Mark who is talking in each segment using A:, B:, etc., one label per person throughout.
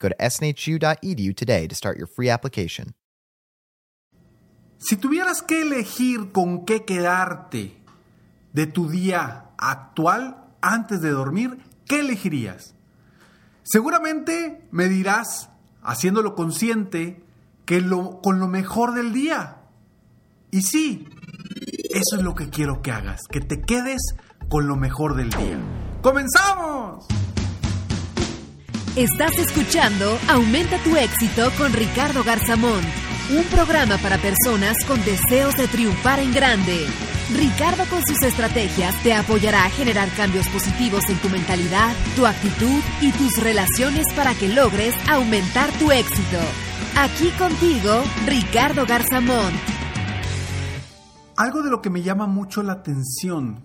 A: Go to snhu.edu today to start your free application.
B: Si tuvieras que elegir con qué quedarte de tu día actual antes de dormir, ¿qué elegirías? Seguramente me dirás, haciéndolo consciente, que lo, con lo mejor del día. Y sí, eso es lo que quiero que hagas, que te quedes con lo mejor del día. ¡Comenzamos!
C: Estás escuchando Aumenta tu éxito con Ricardo Garzamón, un programa para personas con deseos de triunfar en grande. Ricardo con sus estrategias te apoyará a generar cambios positivos en tu mentalidad, tu actitud y tus relaciones para que logres aumentar tu éxito. Aquí contigo, Ricardo Garzamón.
B: Algo de lo que me llama mucho la atención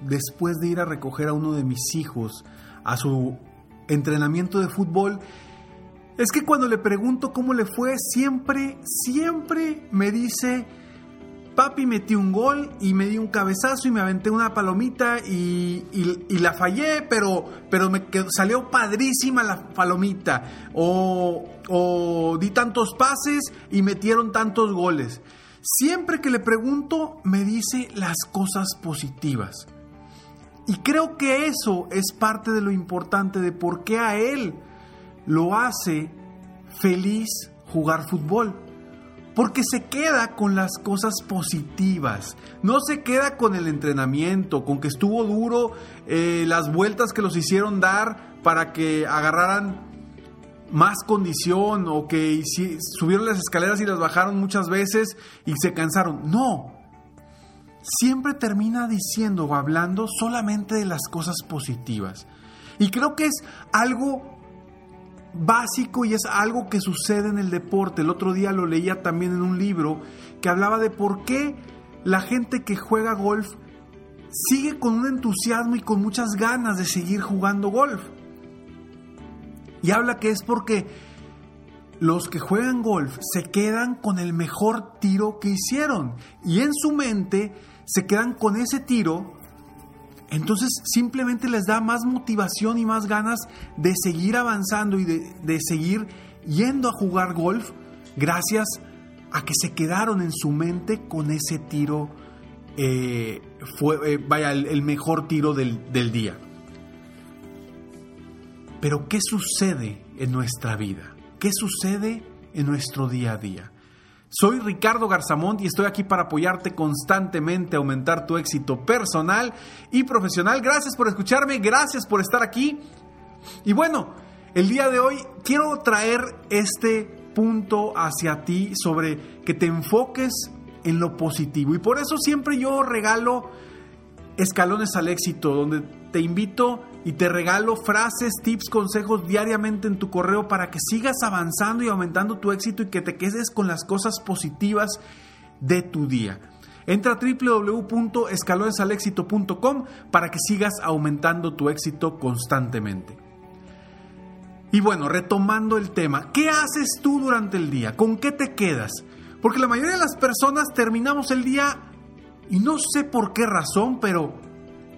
B: después de ir a recoger a uno de mis hijos a su entrenamiento de fútbol es que cuando le pregunto cómo le fue, siempre, siempre me dice, papi metí un gol y me di un cabezazo y me aventé una palomita y, la fallé, pero, pero me salió padrísima la palomita. O di tantos pases y metieron tantos goles. Siempre que le pregunto, me dice las cosas positivas. Y creo que eso es parte de lo importante de por qué a él lo hace feliz jugar fútbol. Porque se queda con las cosas positivas, no se queda con el entrenamiento, con que estuvo duro eh, las vueltas que los hicieron dar para que agarraran más condición o que subieron las escaleras y las bajaron muchas veces y se cansaron. No, siempre termina diciendo o hablando solamente de las cosas positivas. Y creo que es algo básico y es algo que sucede en el deporte. El otro día lo leía también en un libro que hablaba de por qué la gente que juega golf sigue con un entusiasmo y con muchas ganas de seguir jugando golf. Y habla que es porque los que juegan golf se quedan con el mejor tiro que hicieron y en su mente se quedan con ese tiro, entonces simplemente les da más motivación y más ganas de seguir avanzando y de, seguir yendo a jugar golf gracias a que se quedaron en su mente con ese tiro, eh, fue, eh, vaya, el, mejor tiro del, del día. Pero ¿qué sucede en nuestra vida? ¿Qué sucede en nuestro día a día? Soy Ricardo Garzamont y estoy aquí para apoyarte constantemente aumentar tu éxito personal y profesional. Gracias por escucharme, gracias por estar aquí. Y bueno, el día de hoy quiero traer este punto hacia ti sobre que te enfoques en lo positivo. Y por eso siempre yo regalo escalones al éxito, donde te invito y te regalo frases, tips, consejos diariamente en tu correo para que sigas avanzando y aumentando tu éxito y que te quedes con las cosas positivas de tu día. Entra a www.escalonesalexito.com para que sigas aumentando tu éxito constantemente. Y bueno, retomando el tema, ¿qué haces tú durante el día? ¿Con qué te quedas? Porque la mayoría de las personas terminamos el día y no sé por qué razón, pero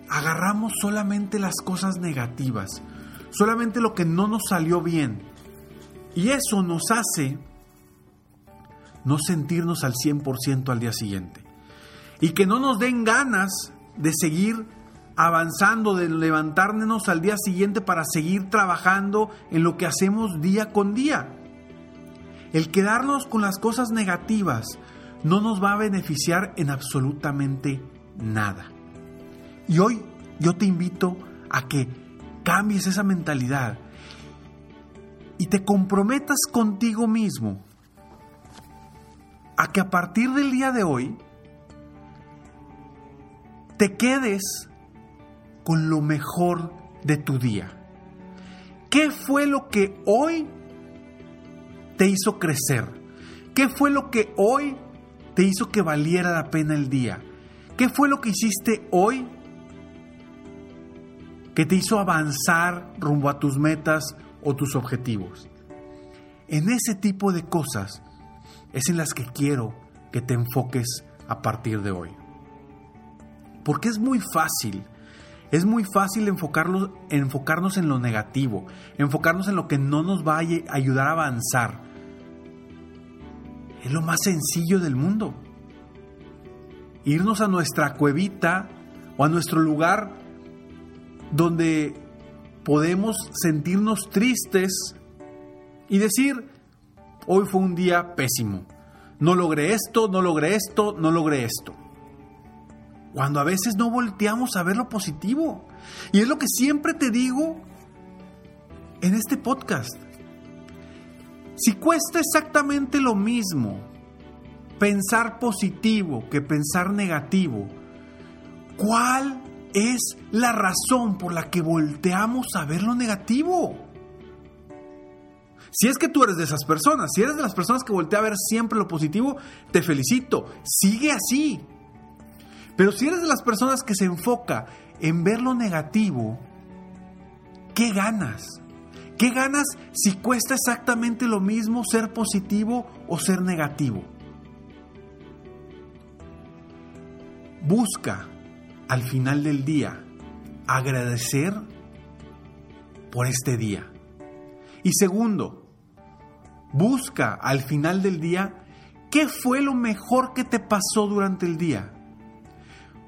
B: agarramos solamente las cosas negativas, solamente lo que no nos salió bien. Y eso nos hace no sentirnos al 100% al día siguiente. Y que no nos den ganas de seguir avanzando, de levantarnos al día siguiente para seguir trabajando en lo que hacemos día con día. El quedarnos con las cosas negativas no nos va a beneficiar en absolutamente nada. Y hoy yo te invito a que cambies esa mentalidad y te comprometas contigo mismo a que a partir del día de hoy te quedes con lo mejor de tu día. ¿Qué fue lo que hoy te hizo crecer? ¿Qué fue lo que hoy te hizo que valiera la pena el día? ¿Qué fue lo que hiciste hoy que te hizo avanzar rumbo a tus metas o tus objetivos? En ese tipo de cosas es en las que quiero que te enfoques a partir de hoy. Porque es muy fácil, es muy fácil enfocarnos, enfocarnos en lo negativo, enfocarnos en lo que no nos va a ayudar a avanzar. Es lo más sencillo del mundo. Irnos a nuestra cuevita o a nuestro lugar donde podemos sentirnos tristes y decir, hoy fue un día pésimo. No logré esto, no logré esto, no logré esto. Cuando a veces no volteamos a ver lo positivo. Y es lo que siempre te digo en este podcast. Si cuesta exactamente lo mismo pensar positivo que pensar negativo, ¿cuál es la razón por la que volteamos a ver lo negativo? Si es que tú eres de esas personas, si eres de las personas que voltea a ver siempre lo positivo, te felicito, sigue así. Pero si eres de las personas que se enfoca en ver lo negativo, ¿qué ganas? ¿Qué ganas si cuesta exactamente lo mismo ser positivo o ser negativo? Busca al final del día agradecer por este día. Y segundo, Busca al final del día qué fue lo mejor que te pasó durante el día.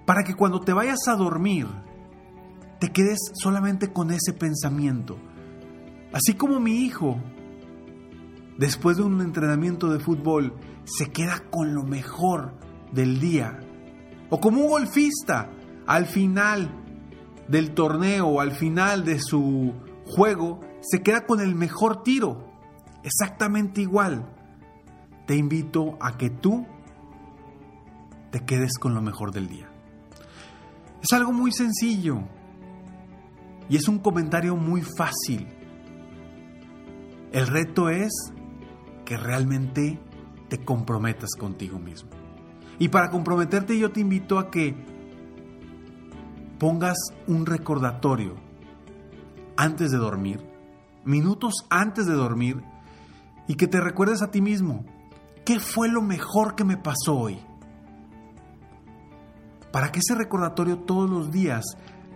B: Para que cuando te vayas a dormir, te quedes solamente con ese pensamiento. Así como mi hijo, después de un entrenamiento de fútbol, se queda con lo mejor del día. O como un golfista, al final del torneo al final de su juego, se queda con el mejor tiro exactamente igual, te invito a que tú te quedes con lo mejor del día. Es algo muy sencillo y es un comentario muy fácil. El reto es que realmente te comprometas contigo mismo. Y para comprometerte yo te invito a que pongas un recordatorio antes de dormir, minutos antes de dormir, y que te recuerdes a ti mismo, ¿qué fue lo mejor que me pasó hoy? Para que ese recordatorio todos los días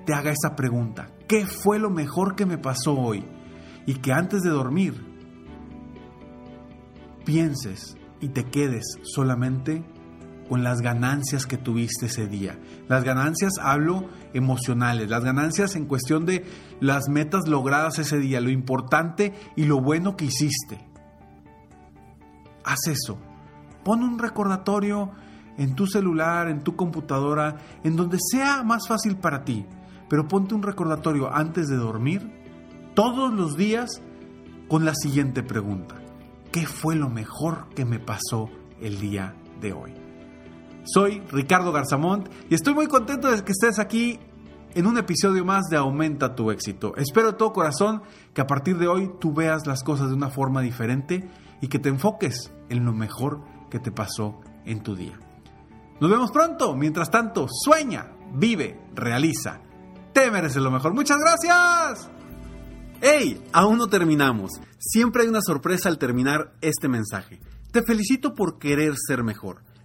B: te haga esa pregunta, ¿qué fue lo mejor que me pasó hoy? Y que antes de dormir pienses y te quedes solamente con las ganancias que tuviste ese día. Las ganancias hablo emocionales, las ganancias en cuestión de las metas logradas ese día, lo importante y lo bueno que hiciste haz eso. Pon un recordatorio en tu celular, en tu computadora, en donde sea más fácil para ti. Pero ponte un recordatorio antes de dormir, todos los días, con la siguiente pregunta. ¿Qué fue lo mejor que me pasó el día de hoy? Soy Ricardo Garzamont y estoy muy contento de que estés aquí en un episodio más de Aumenta tu éxito. Espero de todo corazón que a partir de hoy tú veas las cosas de una forma diferente y que te enfoques en lo mejor que te pasó en tu día. Nos vemos pronto. Mientras tanto, sueña, vive, realiza. Te mereces lo mejor. Muchas gracias. ¡Hey! Aún no terminamos. Siempre hay una sorpresa al terminar este mensaje. Te felicito por querer ser mejor.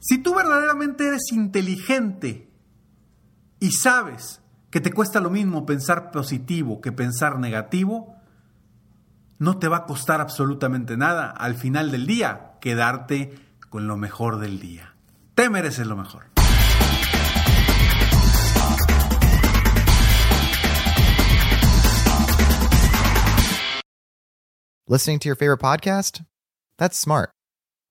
B: Si tú verdaderamente eres inteligente y sabes que te cuesta lo mismo pensar positivo que pensar negativo, no te va a costar absolutamente nada al final del día quedarte con lo mejor del día. Te mereces lo mejor.
A: Listening to your favorite podcast? That's smart.